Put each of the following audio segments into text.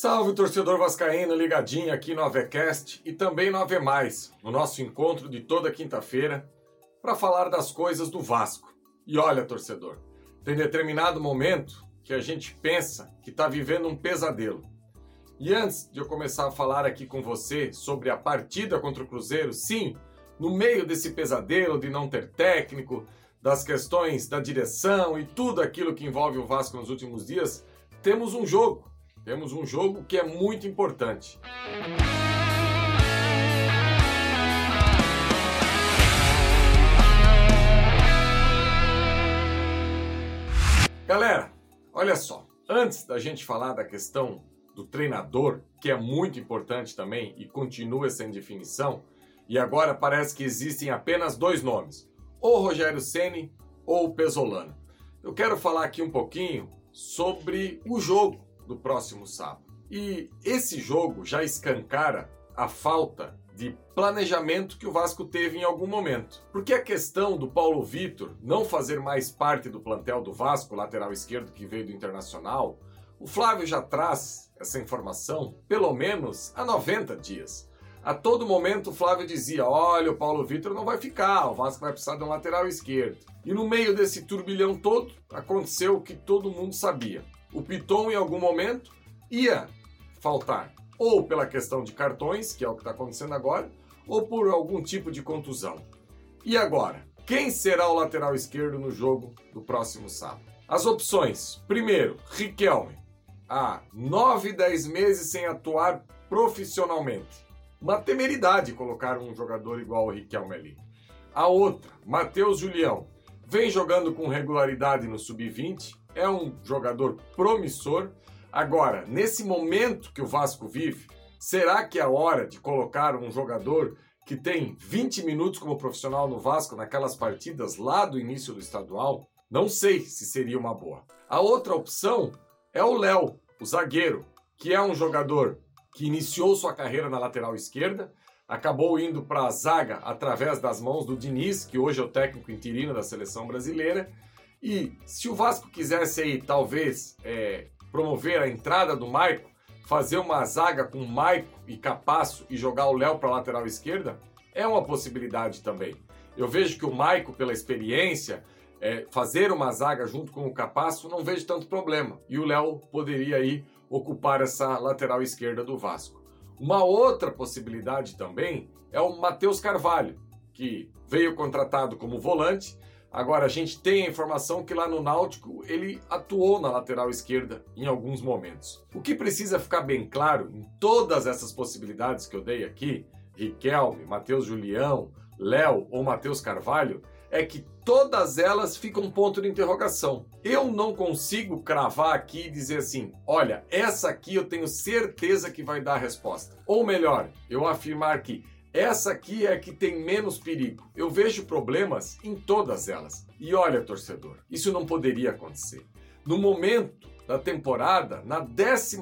Salve torcedor vascaíno ligadinho aqui no Avecast e também no Ave Mais, no nosso encontro de toda quinta-feira para falar das coisas do Vasco. E olha, torcedor, tem determinado momento que a gente pensa que está vivendo um pesadelo. E antes de eu começar a falar aqui com você sobre a partida contra o Cruzeiro, sim, no meio desse pesadelo de não ter técnico, das questões da direção e tudo aquilo que envolve o Vasco nos últimos dias, temos um jogo temos um jogo que é muito importante. Galera, olha só. Antes da gente falar da questão do treinador, que é muito importante também e continua sem definição, e agora parece que existem apenas dois nomes: ou Rogério Ceni ou Pesolano. Eu quero falar aqui um pouquinho sobre o jogo do próximo sábado. E esse jogo já escancara a falta de planejamento que o Vasco teve em algum momento. Porque a questão do Paulo Vitor não fazer mais parte do plantel do Vasco, lateral esquerdo que veio do Internacional, o Flávio já traz essa informação pelo menos há 90 dias. A todo momento o Flávio dizia: olha, o Paulo Vitor não vai ficar, o Vasco vai precisar de um lateral esquerdo. E no meio desse turbilhão todo, aconteceu o que todo mundo sabia o Piton em algum momento ia faltar, ou pela questão de cartões, que é o que está acontecendo agora, ou por algum tipo de contusão. E agora? Quem será o lateral esquerdo no jogo do próximo sábado? As opções: primeiro, Riquelme, há 9, 10 meses sem atuar profissionalmente. Uma temeridade colocar um jogador igual o Riquelme ali. A outra, Matheus Julião, vem jogando com regularidade no sub-20, é um jogador promissor. Agora, nesse momento que o Vasco vive, será que é hora de colocar um jogador que tem 20 minutos como profissional no Vasco naquelas partidas lá do início do estadual? Não sei se seria uma boa. A outra opção é o Léo, o zagueiro, que é um jogador que iniciou sua carreira na lateral esquerda, acabou indo para a zaga através das mãos do Diniz, que hoje é o técnico interino da seleção brasileira, e se o Vasco quisesse aí, talvez, é, promover a entrada do Maico, fazer uma zaga com Maico e Capasso e jogar o Léo para a lateral esquerda, é uma possibilidade também. Eu vejo que o Maico, pela experiência, é, fazer uma zaga junto com o Capasso, não vejo tanto problema. E o Léo poderia aí ocupar essa lateral esquerda do Vasco. Uma outra possibilidade também é o Matheus Carvalho, que veio contratado como volante Agora, a gente tem a informação que lá no Náutico ele atuou na lateral esquerda em alguns momentos. O que precisa ficar bem claro em todas essas possibilidades que eu dei aqui, Riquelme, Matheus Julião, Léo ou Matheus Carvalho, é que todas elas ficam um ponto de interrogação. Eu não consigo cravar aqui e dizer assim: olha, essa aqui eu tenho certeza que vai dar a resposta. Ou melhor, eu afirmar que essa aqui é a que tem menos perigo. Eu vejo problemas em todas elas. E olha, torcedor, isso não poderia acontecer. No momento da temporada, na 14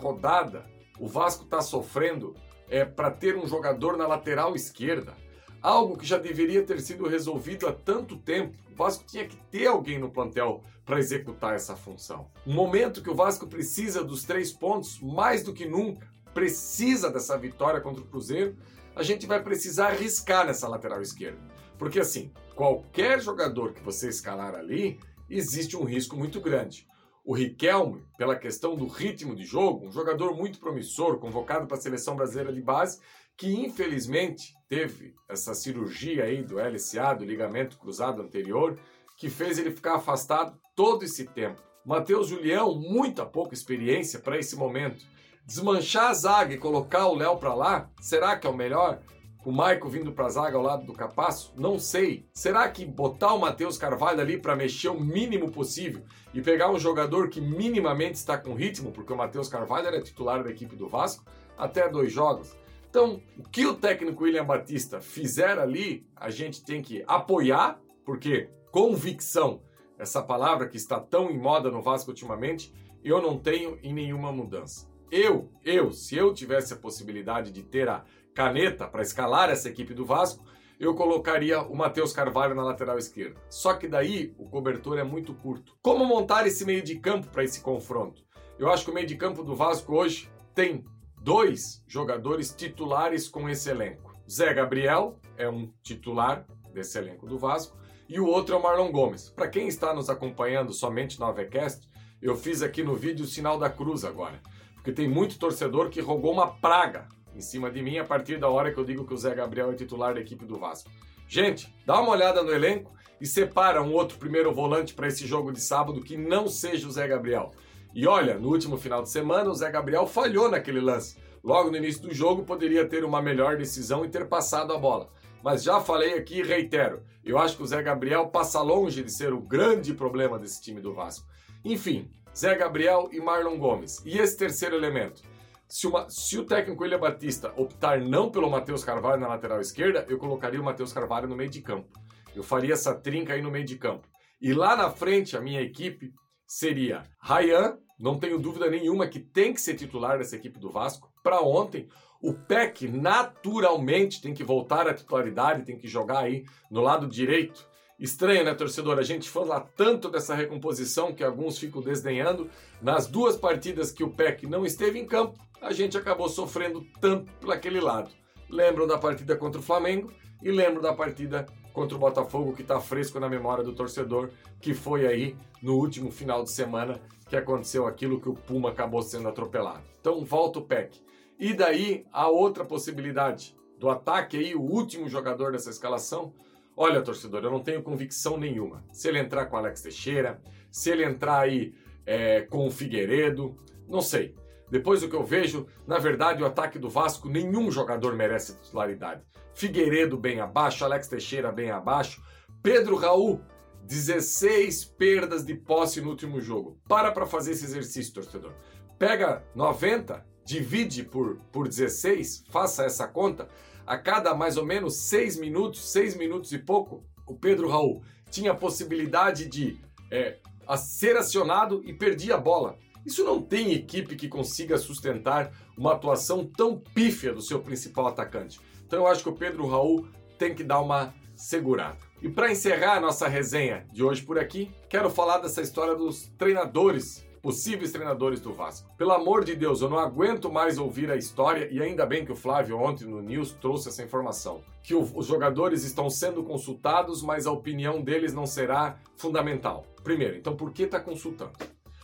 rodada, o Vasco está sofrendo é, para ter um jogador na lateral esquerda. Algo que já deveria ter sido resolvido há tanto tempo. O Vasco tinha que ter alguém no plantel para executar essa função. Um momento que o Vasco precisa dos três pontos mais do que nunca, precisa dessa vitória contra o Cruzeiro a gente vai precisar arriscar nessa lateral esquerda. Porque assim, qualquer jogador que você escalar ali, existe um risco muito grande. O Riquelme, pela questão do ritmo de jogo, um jogador muito promissor, convocado para a seleção brasileira de base, que infelizmente teve essa cirurgia aí do LCA, do ligamento cruzado anterior, que fez ele ficar afastado todo esse tempo. Matheus Julião, muita pouca experiência para esse momento. Desmanchar a zaga e colocar o Léo para lá, será que é o melhor? O Maico vindo para a zaga ao lado do Capasso? Não sei. Será que botar o Matheus Carvalho ali para mexer o mínimo possível e pegar um jogador que minimamente está com ritmo, porque o Matheus Carvalho era titular da equipe do Vasco até dois jogos? Então, o que o técnico William Batista fizer ali, a gente tem que apoiar, porque convicção, essa palavra que está tão em moda no Vasco ultimamente, eu não tenho em nenhuma mudança. Eu, eu, se eu tivesse a possibilidade de ter a caneta para escalar essa equipe do Vasco, eu colocaria o Matheus Carvalho na lateral esquerda. Só que daí o cobertor é muito curto. Como montar esse meio de campo para esse confronto? Eu acho que o meio de campo do Vasco hoje tem dois jogadores titulares com esse elenco. Zé Gabriel é um titular desse elenco do Vasco e o outro é o Marlon Gomes. Para quem está nos acompanhando somente no AVCast, eu fiz aqui no vídeo o sinal da cruz agora, porque tem muito torcedor que rogou uma praga em cima de mim a partir da hora que eu digo que o Zé Gabriel é titular da equipe do Vasco. Gente, dá uma olhada no elenco e separa um outro primeiro volante para esse jogo de sábado que não seja o Zé Gabriel. E olha, no último final de semana o Zé Gabriel falhou naquele lance. Logo no início do jogo poderia ter uma melhor decisão e ter passado a bola. Mas já falei aqui e reitero, eu acho que o Zé Gabriel passa longe de ser o grande problema desse time do Vasco. Enfim, Zé Gabriel e Marlon Gomes. E esse terceiro elemento? Se, uma, se, o técnico William Batista optar não pelo Matheus Carvalho na lateral esquerda, eu colocaria o Matheus Carvalho no meio de campo. Eu faria essa trinca aí no meio de campo. E lá na frente, a minha equipe seria Ryan, não tenho dúvida nenhuma que tem que ser titular dessa equipe do Vasco. Para ontem, o PEC naturalmente tem que voltar à titularidade, tem que jogar aí no lado direito. Estranho, né, torcedor? A gente fala tanto dessa recomposição que alguns ficam desdenhando. Nas duas partidas que o PEC não esteve em campo, a gente acabou sofrendo tanto por aquele lado. Lembram da partida contra o Flamengo e lembram da partida contra o Botafogo que está fresco na memória do torcedor, que foi aí no último final de semana que aconteceu aquilo que o Puma acabou sendo atropelado. Então volta o PEC. E daí a outra possibilidade do ataque aí, o último jogador dessa escalação. Olha, torcedor, eu não tenho convicção nenhuma. Se ele entrar com Alex Teixeira, se ele entrar aí é, com o Figueiredo, não sei. Depois do que eu vejo, na verdade, o ataque do Vasco, nenhum jogador merece titularidade. Figueiredo bem abaixo, Alex Teixeira bem abaixo, Pedro Raul, 16 perdas de posse no último jogo. Para para fazer esse exercício, torcedor. Pega 90, divide por, por 16, faça essa conta. A cada mais ou menos 6 minutos, 6 minutos e pouco, o Pedro Raul tinha a possibilidade de é, ser acionado e perdia a bola. Isso não tem equipe que consiga sustentar uma atuação tão pífia do seu principal atacante. Então eu acho que o Pedro Raul tem que dar uma segurada. E para encerrar a nossa resenha de hoje por aqui, quero falar dessa história dos treinadores, possíveis treinadores do Vasco. Pelo amor de Deus, eu não aguento mais ouvir a história e ainda bem que o Flávio ontem no News trouxe essa informação, que o, os jogadores estão sendo consultados, mas a opinião deles não será fundamental. Primeiro, então por que está consultando?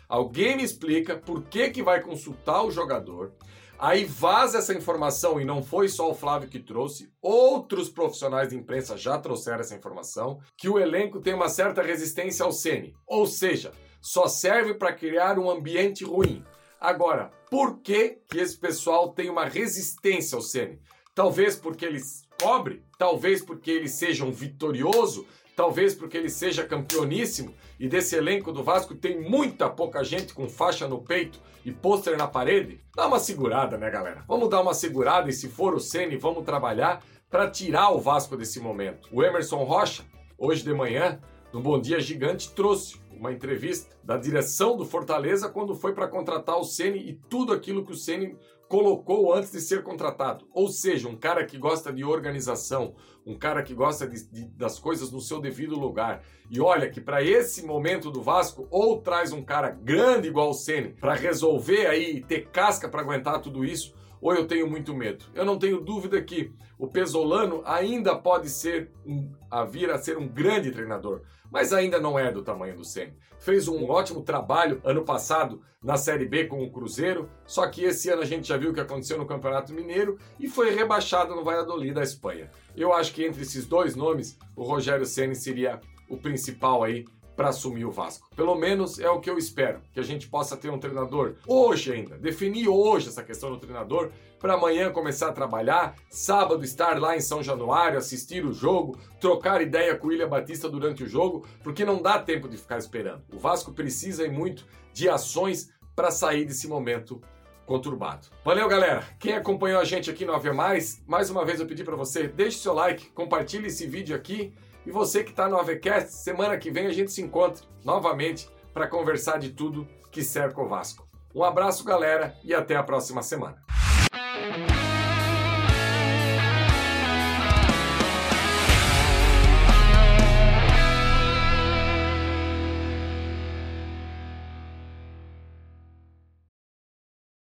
Alguém me explica por que, que vai consultar o jogador. Aí vaza essa informação e não foi só o Flávio que trouxe, outros profissionais de imprensa já trouxeram essa informação, que o elenco tem uma certa resistência ao Ceni, ou seja, só serve para criar um ambiente ruim. Agora, por que que esse pessoal tem uma resistência ao Ceni? Talvez porque eles cobre, talvez porque ele seja um vitorioso, talvez porque ele seja campeoníssimo e desse elenco do Vasco tem muita pouca gente com faixa no peito e pôster na parede. Dá uma segurada, né, galera? Vamos dar uma segurada e se for o Ceni, vamos trabalhar para tirar o Vasco desse momento. O Emerson Rocha, hoje de manhã, no Bom Dia Gigante, trouxe uma entrevista da direção do Fortaleza quando foi para contratar o Ceni e tudo aquilo que o Ceni colocou antes de ser contratado. Ou seja, um cara que gosta de organização, um cara que gosta de, de, das coisas no seu devido lugar. E olha que para esse momento do Vasco, ou traz um cara grande igual o Ceni para resolver aí ter casca para aguentar tudo isso, ou eu tenho muito medo. Eu não tenho dúvida que o Pesolano ainda pode ser um, a vir a ser um grande treinador, mas ainda não é do tamanho do Ceni. Fez um ótimo trabalho ano passado na Série B com o Cruzeiro, só que esse ano a gente já viu o que aconteceu no Campeonato Mineiro e foi rebaixado no Valladolid da Espanha. Eu acho que entre esses dois nomes, o Rogério Ceni seria o principal aí para assumir o Vasco. Pelo menos é o que eu espero, que a gente possa ter um treinador hoje ainda, definir hoje essa questão do treinador, para amanhã começar a trabalhar, sábado estar lá em São Januário, assistir o jogo, trocar ideia com o William Batista durante o jogo, porque não dá tempo de ficar esperando. O Vasco precisa e muito de ações para sair desse momento conturbado. Valeu, galera! Quem acompanhou a gente aqui no Havia Mais, mais uma vez eu pedi para você, deixe seu like, compartilhe esse vídeo aqui e você que está no AVCast, semana que vem a gente se encontra novamente para conversar de tudo que cerca o Vasco. Um abraço, galera, e até a próxima semana.